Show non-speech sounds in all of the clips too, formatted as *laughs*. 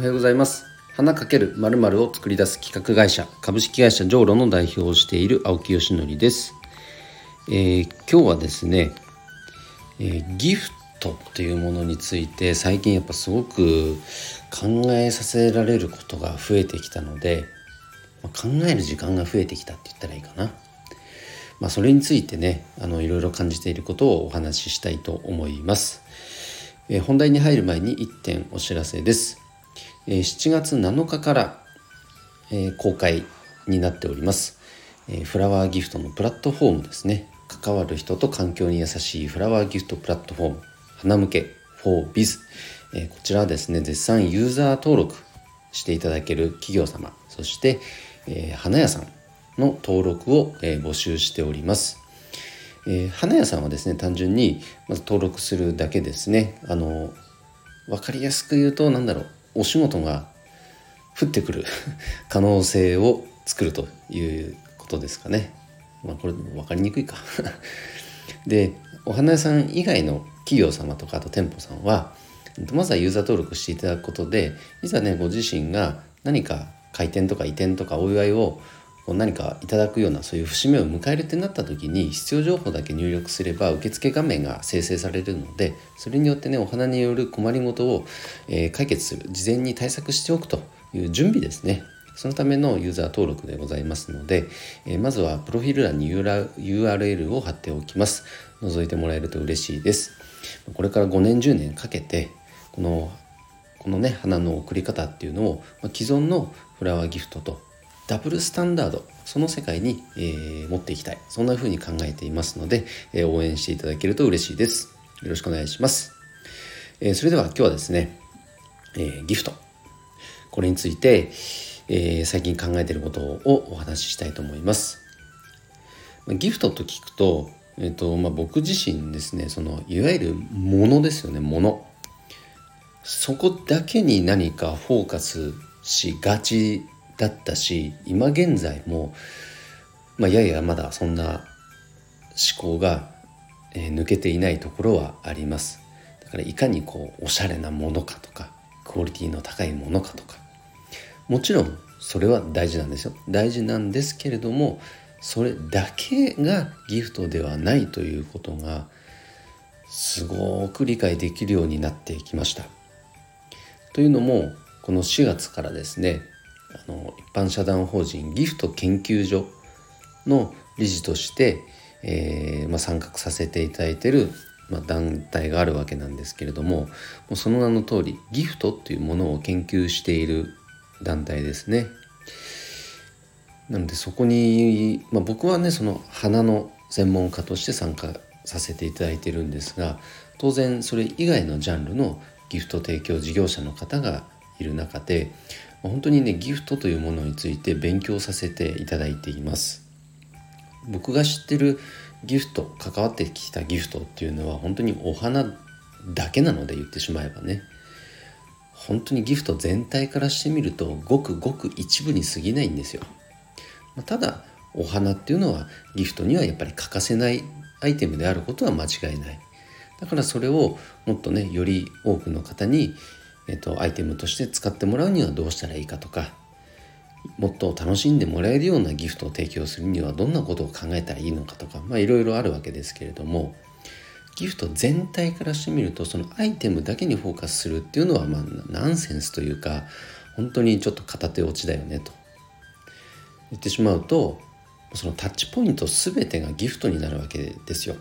おはようございます花かけるまるを作り出す企画会社株式会社ジョーロの代表をしている青木よしのりです、えー、今日はですね、えー、ギフトというものについて最近やっぱすごく考えさせられることが増えてきたので、まあ、考える時間が増えてきたって言ったらいいかなまあ、それについてねあのいろいろ感じていることをお話ししたいと思います。えー、本題に入る前に1点お知らせです。7月7日から、公開になっております、フラワーギフトのプラットフォームですね。関わる人と環境に優しいフラワーギフトプラットフォーム。花向け 4biz、こちらはですね絶賛ユーザー登録していただける企業様。そして、花屋さんの登録を、募集しております。えー、花屋さんはですね単純にまず登録するだけですね。あの分かりやすく言うと何だろう。お仕事が降ってくる *laughs* 可能性を作るということですかね。まあこれ分かりにくいか。*laughs* でお花屋さん以外の企業様とかあと店舗さんはまずはユーザー登録していただくことでいざねご自身が何か開店とか移転とかお祝いをこう何かいただくようなそういう節目を迎えるってなった時に必要情報だけ入力すれば受付画面が生成されるのでそれによってねお花による困りごとを、えー、解決する事前に対策しておくという準備ですね。そのためのユーザー登録でございますので、えー、まずはプロフィール欄に URL を貼っておきます。覗いてもらえると嬉しいです。これから5年10年かけてこのこのね花の贈り方っていうのを、ま、既存のフラワーギフトとダブルスタンダードその世界に、えー、持っていきたい。そんな風に考えていますので、えー、応援していただけると嬉しいです。よろしくお願いします、えー、それでは今日はですね、えギフト。これについて、え最近考えていることをお話ししたいと思います。ギフトと聞くと,、えーとまあ、僕自身ですねそのいわゆるものですよねものそこだけに何かフォーカスしがちだったし今現在も、まあ、ややまだそんな思考が、えー、抜けていないところはあります。だからいかにこうおしゃれなものかとかクオリティの高いものかとか。もちろんそれは大事なんですよ。大事なんですけれどもそれだけがギフトではないということがすごく理解できるようになってきました。というのもこの4月からですねあの一般社団法人ギフト研究所の理事として、えーまあ、参画させていただいてる、まあ、団体があるわけなんですけれどももうその名の通りギフトっていうものを研究している団体ですね。なのでそこに、まあ、僕はねその花の専門家として参加させていただいてるんですが当然それ以外のジャンルのギフト提供事業者の方がいる中で本当にねギフトというものについて勉強させていただいています。僕が知ってるギフト関わってきたギフトっていうのは本当にお花だけなので言ってしまえばね。本当にギフト全体からしてみるとごくごく一部に過ぎないんですよ。ただお花っていうのはギフトにはやっぱり欠かせないアイテムであることは間違いない。だからそれをもっとねより多くの方にえっと、アイテムとして使ってもらうにはどうしたらいいかとかもっと楽しんでもらえるようなギフトを提供するにはどんなことを考えたらいいのかとかいろいろあるわけですけれどもギフト全体からしてみるとそのアイテムだけにフォーカスするっていうのはまあナンセンスというか本当にちょっと片手落ちだよねと言ってしまうとそのタッチポイント全てがギフトになるわけですよ。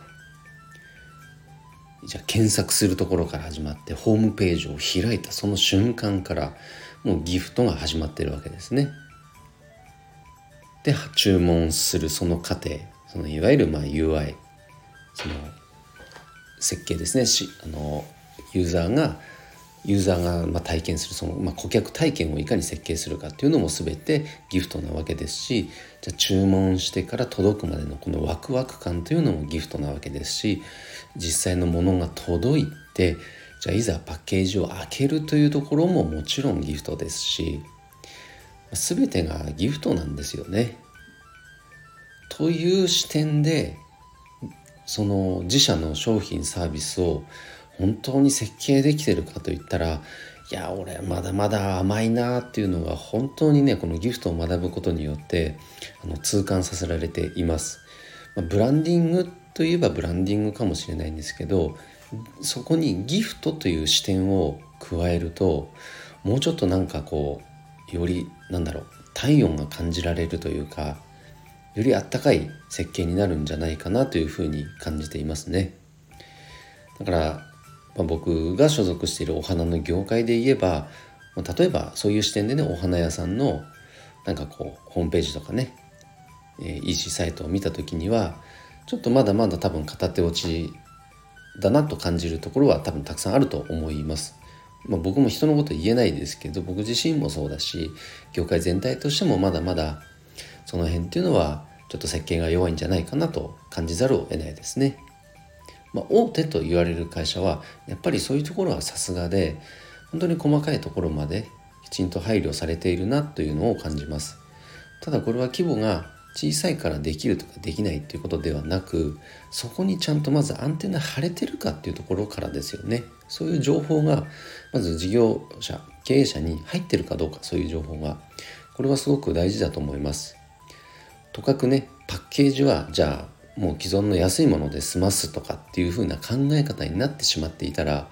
じゃあ検索するところから始まってホームページを開いたその瞬間からもうギフトが始まってるわけですね。で注文するその過程そのいわゆるまあ UI その設計ですねしあのユーザーがユーザーがま体験するその、まあ、顧客体験をいかに設計するかっていうのも全てギフトなわけですしじゃ注文してから届くまでのこのワクワク感というのもギフトなわけですし実際のものが届いてじゃあいざパッケージを開けるというところももちろんギフトですし全てがギフトなんですよね。という視点でその自社の商品サービスを本当に設計できてるかといったらいや俺まだまだ甘いなっていうのが本当にねこのギフトを学ぶことによってあの痛感させられています、まあ、ブランディングといえばブランディングかもしれないんですけどそこにギフトという視点を加えるともうちょっとなんかこうよりなんだろう体温が感じられるというかよりあったかい設計になるんじゃないかなというふうに感じていますね。だから、まあ、僕が所属しているお花の業界で言えば、まあ、例えばそういう視点でねお花屋さんのなんかこうホームページとかね、えー、EC サイトを見た時にはちょっとまだまだ多分片手落ちだなと感じるところは多分たくさんあると思います。まあ、僕も人のこと言えないですけど僕自身もそうだし業界全体としてもまだまだその辺っていうのはちょっと設計が弱いんじゃないかなと感じざるを得ないですね。まあ、大手と言われる会社はやっぱりそういうところはさすがで本当に細かいところまできちんと配慮されているなというのを感じます。ただこれは規模が小さいからできるとかできないっていうことではなくそこにちゃんとまずアンテナ張れてるかっていうところからですよね。そういう情報がまず事業者経営者に入ってるかどうかそういう情報が。これはすごく大事だと思います。とかくねパッケージはじゃあもう既存の安いもので済ますとかっていう風な考え方になってしまっていたら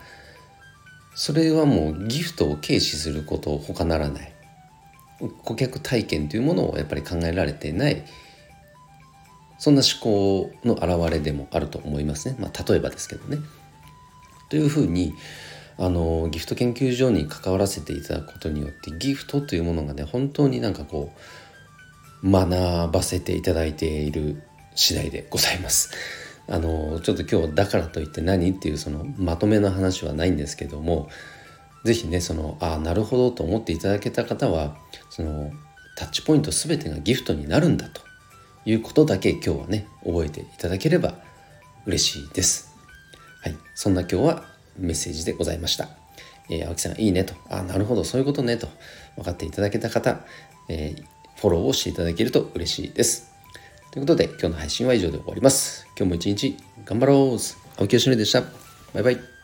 それはもうギフトを軽視すること他ならない。顧客体験というものをやっぱり考えられてない。そんな思考の表れでもあると思いますね、まあ、例えばですけどね。というふうにあのギフト研究所に関わらせていただくことによってギフトというものがね本当になんかこう学ばせていただいている次第でございます。あのちょっと今日だからといって何っていうそのまとめの話はないんですけども是非ねそのああなるほどと思っていただけた方はそのタッチポイント全てがギフトになるんだということだけ今日はね覚えていただければ嬉しいです。はい、そんな今日はメッセージでございました。えー、青木さんいいねと、あなるほどそういうことねと分かっていただけた方、えー、フォローをしていただけると嬉しいです。ということで今日の配信は以上で終わります。今日も一日頑張ろう青木よしのりでした。バイバイ。